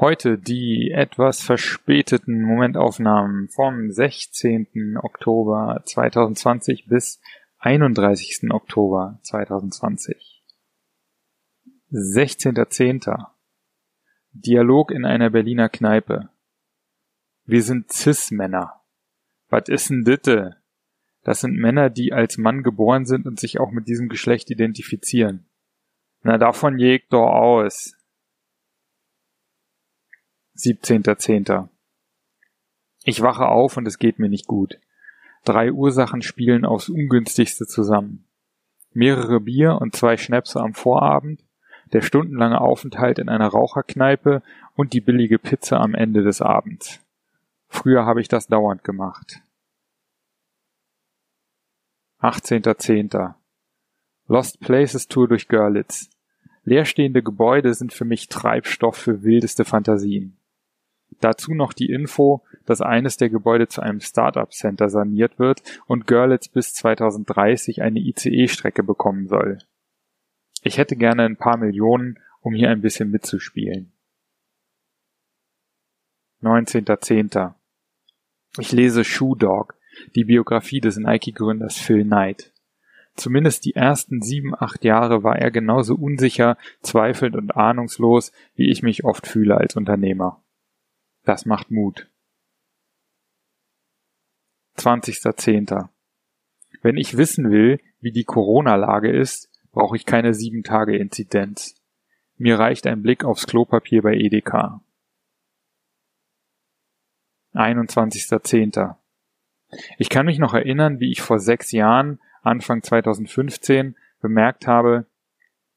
Heute die etwas verspäteten Momentaufnahmen vom 16. Oktober 2020 bis 31. Oktober 2020. 16.10. Dialog in einer Berliner Kneipe. Wir sind Cis-Männer. Was ist denn ditte? Das sind Männer, die als Mann geboren sind und sich auch mit diesem Geschlecht identifizieren. Na, davon jägt doch aus. 17.10. Ich wache auf und es geht mir nicht gut. Drei Ursachen spielen aufs ungünstigste zusammen. Mehrere Bier und zwei Schnäpse am Vorabend, der stundenlange Aufenthalt in einer Raucherkneipe und die billige Pizza am Ende des Abends. Früher habe ich das dauernd gemacht. 18.10. Lost Places Tour durch Görlitz. Leerstehende Gebäude sind für mich Treibstoff für wildeste Fantasien. Dazu noch die Info, dass eines der Gebäude zu einem Startup Center saniert wird und Görlitz bis 2030 eine ICE-Strecke bekommen soll. Ich hätte gerne ein paar Millionen, um hier ein bisschen mitzuspielen. 19.10. Ich lese Shoe Dog, die Biografie des Nike-Gründers Phil Knight. Zumindest die ersten sieben, acht Jahre war er genauso unsicher, zweifelnd und ahnungslos, wie ich mich oft fühle als Unternehmer. Das macht Mut. 20.10. Wenn ich wissen will, wie die Corona-Lage ist, brauche ich keine sieben Tage Inzidenz. Mir reicht ein Blick aufs Klopapier bei Edeka. 21.10. Ich kann mich noch erinnern, wie ich vor sechs Jahren, Anfang 2015, bemerkt habe,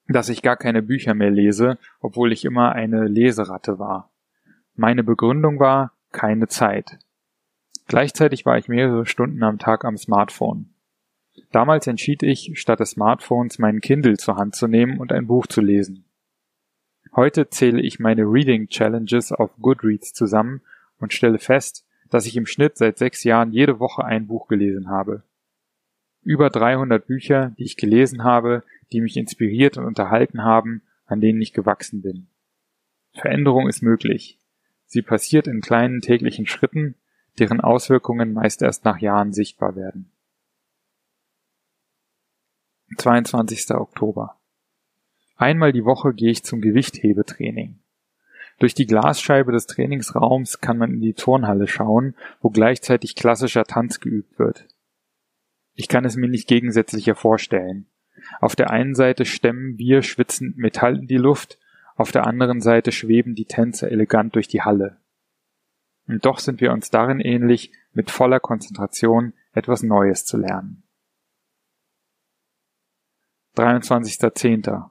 dass ich gar keine Bücher mehr lese, obwohl ich immer eine Leseratte war. Meine Begründung war keine Zeit. Gleichzeitig war ich mehrere Stunden am Tag am Smartphone. Damals entschied ich, statt des Smartphones meinen Kindle zur Hand zu nehmen und ein Buch zu lesen. Heute zähle ich meine Reading Challenges auf Goodreads zusammen und stelle fest, dass ich im Schnitt seit sechs Jahren jede Woche ein Buch gelesen habe. Über 300 Bücher, die ich gelesen habe, die mich inspiriert und unterhalten haben, an denen ich gewachsen bin. Veränderung ist möglich. Sie passiert in kleinen täglichen Schritten, deren Auswirkungen meist erst nach Jahren sichtbar werden. 22. Oktober. Einmal die Woche gehe ich zum Gewichthebetraining. Durch die Glasscheibe des Trainingsraums kann man in die Turnhalle schauen, wo gleichzeitig klassischer Tanz geübt wird. Ich kann es mir nicht gegensätzlicher vorstellen. Auf der einen Seite stemmen wir schwitzend Metall in die Luft, auf der anderen Seite schweben die Tänzer elegant durch die Halle. Und doch sind wir uns darin ähnlich, mit voller Konzentration etwas Neues zu lernen. 23.10.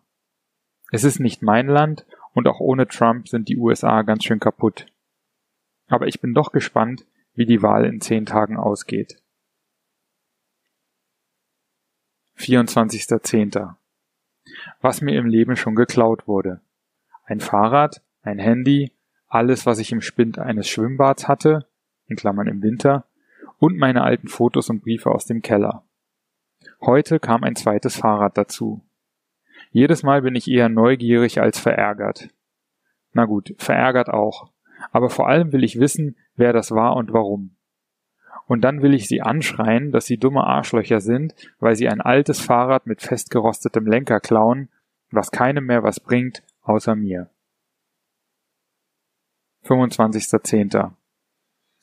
Es ist nicht mein Land und auch ohne Trump sind die USA ganz schön kaputt. Aber ich bin doch gespannt, wie die Wahl in zehn Tagen ausgeht. 24.10. Was mir im Leben schon geklaut wurde ein Fahrrad, ein Handy, alles, was ich im Spind eines Schwimmbads hatte, in Klammern im Winter, und meine alten Fotos und Briefe aus dem Keller. Heute kam ein zweites Fahrrad dazu. Jedes Mal bin ich eher neugierig als verärgert. Na gut, verärgert auch. Aber vor allem will ich wissen, wer das war und warum. Und dann will ich sie anschreien, dass sie dumme Arschlöcher sind, weil sie ein altes Fahrrad mit festgerostetem Lenker klauen, was keinem mehr was bringt außer mir. 25.10.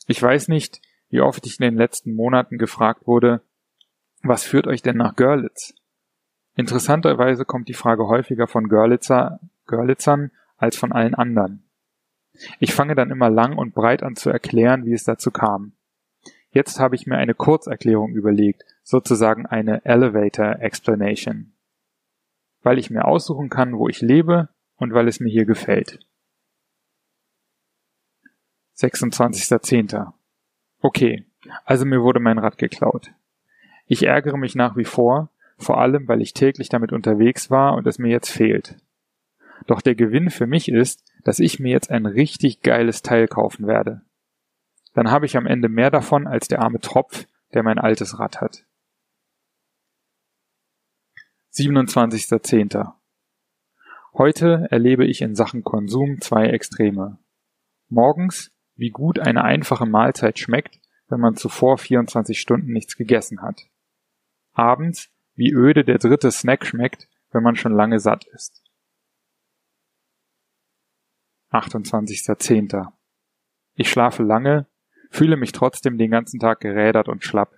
Ich weiß nicht, wie oft ich in den letzten Monaten gefragt wurde, was führt euch denn nach Görlitz? Interessanterweise kommt die Frage häufiger von Görlitzer, Görlitzern als von allen anderen. Ich fange dann immer lang und breit an zu erklären, wie es dazu kam. Jetzt habe ich mir eine Kurzerklärung überlegt, sozusagen eine Elevator Explanation. Weil ich mir aussuchen kann, wo ich lebe, und weil es mir hier gefällt. 26.10. Okay, also mir wurde mein Rad geklaut. Ich ärgere mich nach wie vor, vor allem weil ich täglich damit unterwegs war und es mir jetzt fehlt. Doch der Gewinn für mich ist, dass ich mir jetzt ein richtig geiles Teil kaufen werde. Dann habe ich am Ende mehr davon als der arme Tropf, der mein altes Rad hat. 27.10. Heute erlebe ich in Sachen Konsum zwei Extreme. Morgens, wie gut eine einfache Mahlzeit schmeckt, wenn man zuvor 24 Stunden nichts gegessen hat. Abends, wie öde der dritte Snack schmeckt, wenn man schon lange satt ist. 28.10. Ich schlafe lange, fühle mich trotzdem den ganzen Tag gerädert und schlapp.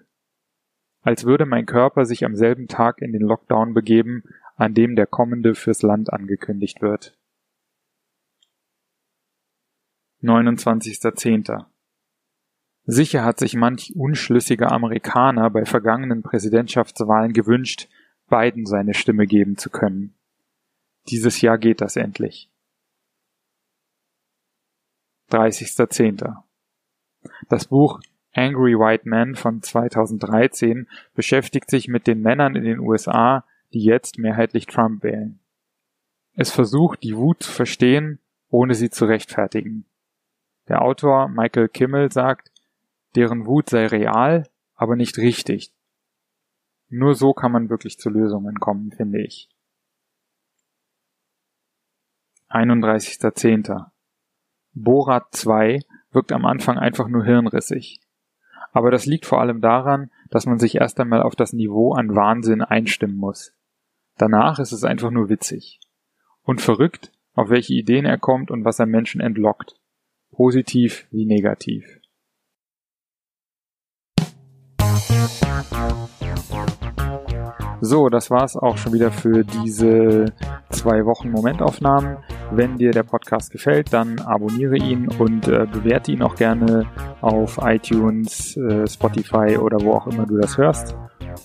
Als würde mein Körper sich am selben Tag in den Lockdown begeben, an dem der kommende fürs Land angekündigt wird. 29.10. Sicher hat sich manch unschlüssiger Amerikaner bei vergangenen Präsidentschaftswahlen gewünscht, Biden seine Stimme geben zu können. Dieses Jahr geht das endlich. 30.10. Das Buch Angry White Men von 2013 beschäftigt sich mit den Männern in den USA, die jetzt mehrheitlich Trump wählen. Es versucht, die Wut zu verstehen, ohne sie zu rechtfertigen. Der Autor Michael Kimmel sagt, deren Wut sei real, aber nicht richtig. Nur so kann man wirklich zu Lösungen kommen, finde ich. 31.10. Borat 2 wirkt am Anfang einfach nur hirnrissig. Aber das liegt vor allem daran, dass man sich erst einmal auf das Niveau an Wahnsinn einstimmen muss. Danach ist es einfach nur witzig. Und verrückt, auf welche Ideen er kommt und was er Menschen entlockt. Positiv wie negativ. So, das war's auch schon wieder für diese zwei Wochen Momentaufnahmen. Wenn dir der Podcast gefällt, dann abonniere ihn und äh, bewerte ihn auch gerne auf iTunes, äh, Spotify oder wo auch immer du das hörst.